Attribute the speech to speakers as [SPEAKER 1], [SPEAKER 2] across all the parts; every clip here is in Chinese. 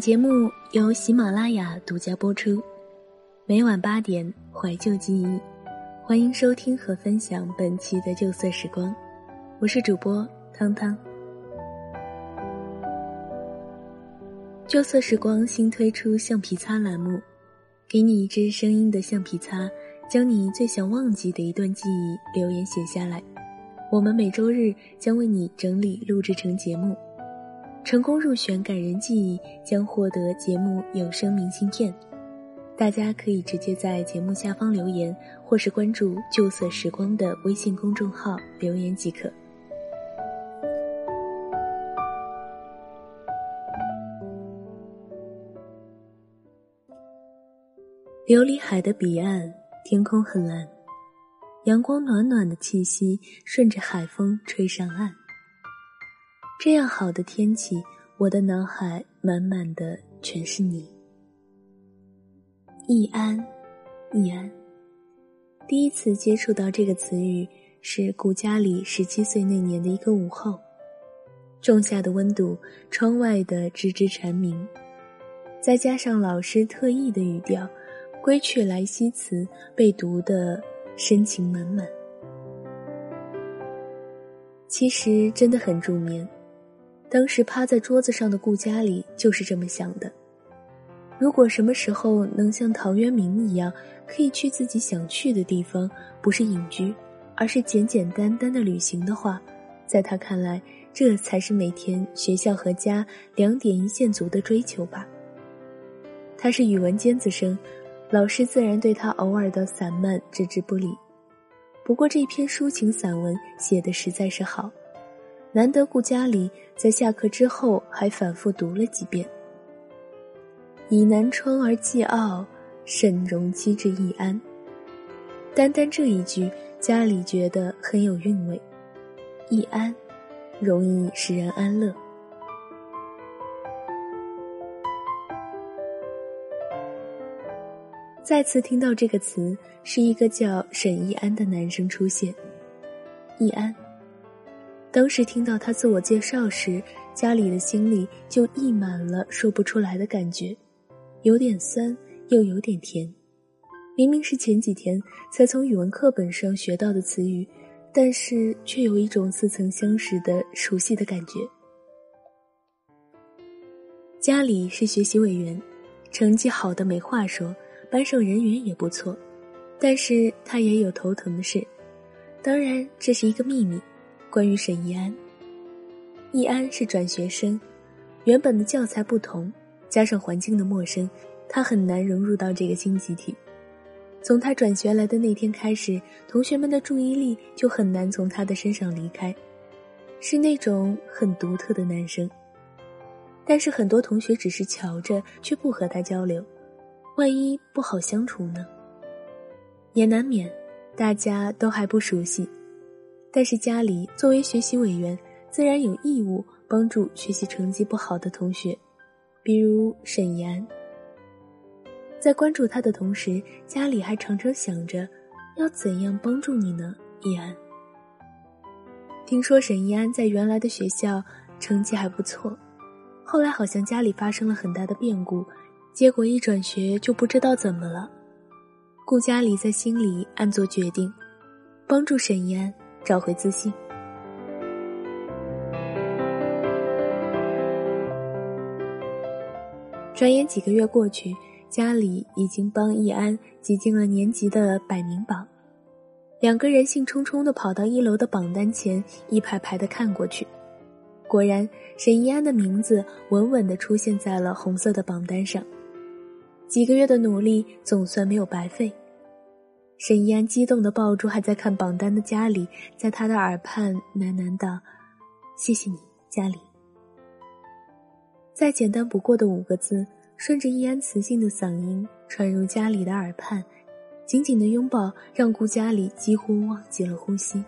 [SPEAKER 1] 节目由喜马拉雅独家播出，每晚八点怀旧记忆，欢迎收听和分享本期的旧色时光，我是主播汤汤。旧色时光新推出橡皮擦栏目，给你一支声音的橡皮擦，将你最想忘记的一段记忆留言写下来，我们每周日将为你整理录制成节目。成功入选感人记忆将获得节目有声明信片，大家可以直接在节目下方留言，或是关注“旧色时光”的微信公众号留言即可。琉璃海的彼岸，天空很蓝，阳光暖暖的气息顺着海风吹上岸。这样好的天气，我的脑海满满的全是你。易安，易安。第一次接触到这个词语是顾家里十七岁那年的一个午后，仲夏的温度，窗外的吱吱蝉鸣，再加上老师特意的语调，《归去来兮》辞被读的深情满满。其实真的很助眠。当时趴在桌子上的顾家里就是这么想的：如果什么时候能像陶渊明一样，可以去自己想去的地方，不是隐居，而是简简单单的旅行的话，在他看来，这才是每天学校和家两点一线足的追求吧。他是语文尖子生，老师自然对他偶尔的散漫置之不理。不过这篇抒情散文写的实在是好。难得顾家里在下课之后还反复读了几遍。以南窗而寄傲，沈容期至易安。单单这一句，家里觉得很有韵味。易安，容易使人安乐。再次听到这个词，是一个叫沈易安的男生出现。易安。当时听到他自我介绍时，家里的心里就溢满了说不出来的感觉，有点酸，又有点甜。明明是前几天才从语文课本上学到的词语，但是却有一种似曾相识的熟悉的感觉。家里是学习委员，成绩好的没话说，班上人缘也不错，但是他也有头疼的事，当然这是一个秘密。关于沈易安，易安是转学生，原本的教材不同，加上环境的陌生，他很难融入到这个新集体。从他转学来的那天开始，同学们的注意力就很难从他的身上离开，是那种很独特的男生。但是很多同学只是瞧着，却不和他交流，万一不好相处呢？也难免，大家都还不熟悉。但是家里作为学习委员，自然有义务帮助学习成绩不好的同学，比如沈岩。在关注他的同时，家里还常常想着，要怎样帮助你呢？易安。听说沈易安在原来的学校成绩还不错，后来好像家里发生了很大的变故，结果一转学就不知道怎么了。顾家里在心里暗做决定，帮助沈易安。找回自信。转眼几个月过去，家里已经帮易安挤进了年级的百名榜。两个人兴冲冲的跑到一楼的榜单前，一排排的看过去。果然，沈易安的名字稳稳的出现在了红色的榜单上。几个月的努力总算没有白费。沈怡安激动地抱住还在看榜单的家里，在他的耳畔喃喃道：“谢谢你，家里。”再简单不过的五个字，顺着易安磁性的嗓音传入家里的耳畔，紧紧的拥抱让顾家里几乎忘记了呼吸，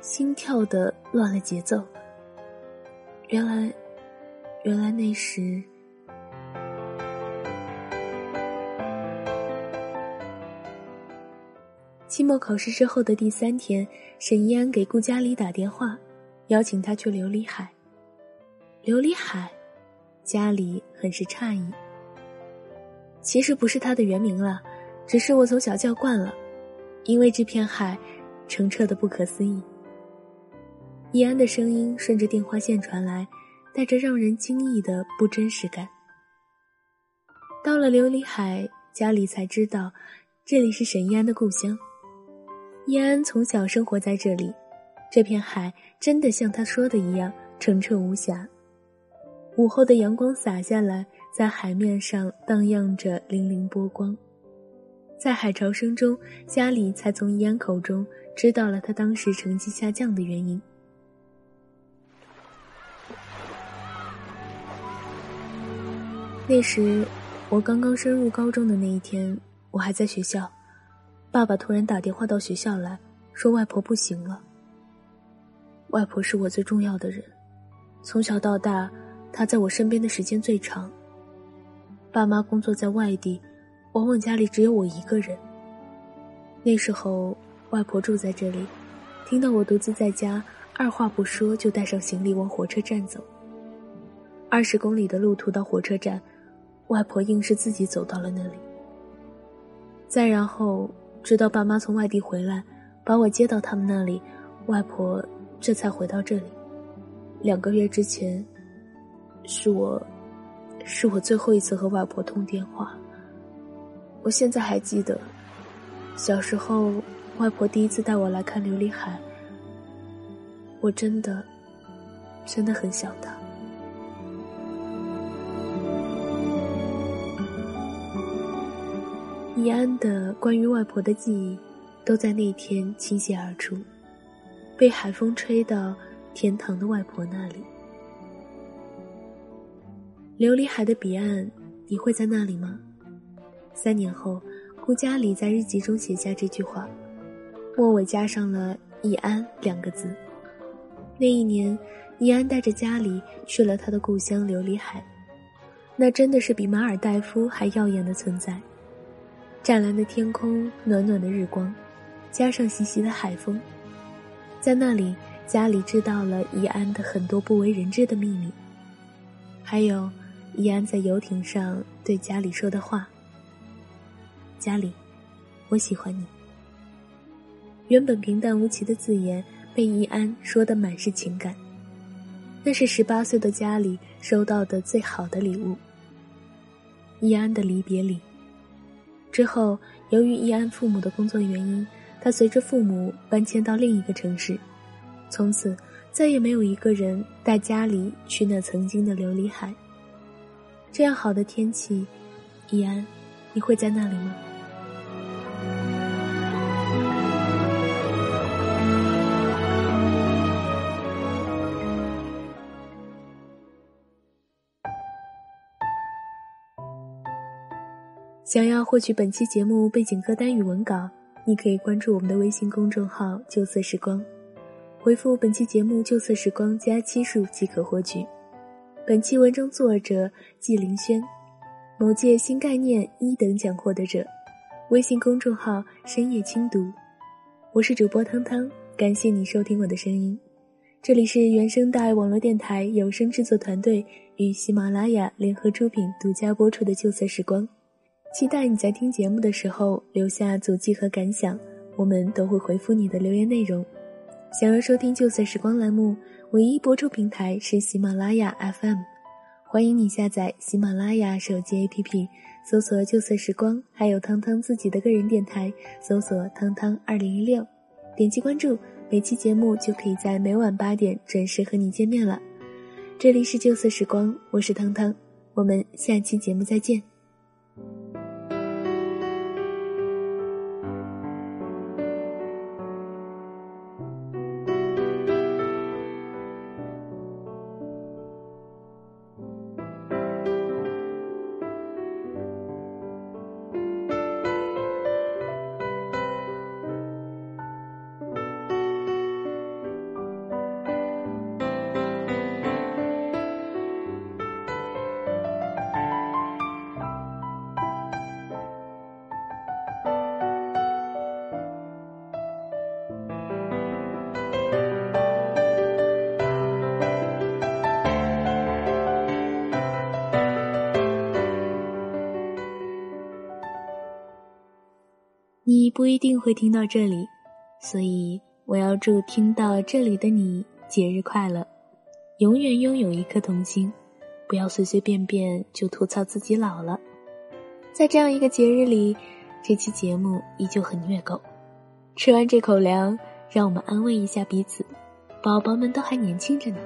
[SPEAKER 1] 心跳的乱了节奏。原来，原来那时。期末考试之后的第三天，沈一安给顾佳里打电话，邀请他去琉璃海。琉璃海，家里很是诧异。其实不是他的原名了，只是我从小叫惯了，因为这片海澄澈的不可思议。易安的声音顺着电话线传来，带着让人惊异的不真实感。到了琉璃海，家里才知道，这里是沈一安的故乡。易安从小生活在这里，这片海真的像他说的一样澄澈无瑕。午后的阳光洒下来，在海面上荡漾着粼粼波光。在海潮声中，家里才从易安口中知道了他当时成绩下降的原因。那时，我刚刚升入高中的那一天，我还在学校。爸爸突然打电话到学校来说，外婆不行了。外婆是我最重要的人，从小到大，她在我身边的时间最长。爸妈工作在外地，往往家里只有我一个人。那时候，外婆住在这里，听到我独自在家，二话不说就带上行李往火车站走。二十公里的路途到火车站。外婆硬是自己走到了那里。再然后，直到爸妈从外地回来，把我接到他们那里，外婆这才回到这里。两个月之前，是我，是我最后一次和外婆通电话。我现在还记得，小时候，外婆第一次带我来看琉璃海，我真的，真的很想她。易安的关于外婆的记忆，都在那天倾泻而出，被海风吹到天堂的外婆那里。琉璃海的彼岸，你会在那里吗？三年后，顾家里在日记中写下这句话，末尾加上了“易安”两个字。那一年，易安带着家里去了他的故乡琉璃海，那真的是比马尔代夫还耀眼的存在。湛蓝的天空，暖暖的日光，加上习习的海风，在那里，家里知道了易安的很多不为人知的秘密，还有易安在游艇上对家里说的话：“家里，我喜欢你。”原本平淡无奇的字眼，被易安说的满是情感。那是十八岁的家里收到的最好的礼物。易安的离别礼。之后，由于易安父母的工作原因，他随着父母搬迁到另一个城市，从此再也没有一个人带家里去那曾经的琉璃海。这样好的天气，易安，你会在那里吗？想要获取本期节目背景歌单与文稿，你可以关注我们的微信公众号“旧色时光”，回复本期节目“旧色时光”加期数即可获取。本期文章作者季凌轩，某届新概念一等奖获得者，微信公众号“深夜轻读”。我是主播汤汤，感谢你收听我的声音。这里是原声带网络电台有声制作团队与喜马拉雅联合出品、独家播出的《旧色时光》。期待你在听节目的时候留下足迹和感想，我们都会回复你的留言内容。想要收听《旧色时光》栏目，唯一播出平台是喜马拉雅 FM，欢迎你下载喜马拉雅手机 APP，搜索“旧色时光”，还有汤汤自己的个人电台，搜索“汤汤二零一六”，点击关注，每期节目就可以在每晚八点准时和你见面了。这里是《旧色时光》，我是汤汤，我们下期节目再见。不一定会听到这里，所以我要祝听到这里的你节日快乐，永远拥有一颗童心，不要随随便便就吐槽自己老了。在这样一个节日里，这期节目依旧很虐狗。吃完这口粮，让我们安慰一下彼此，宝宝们都还年轻着呢。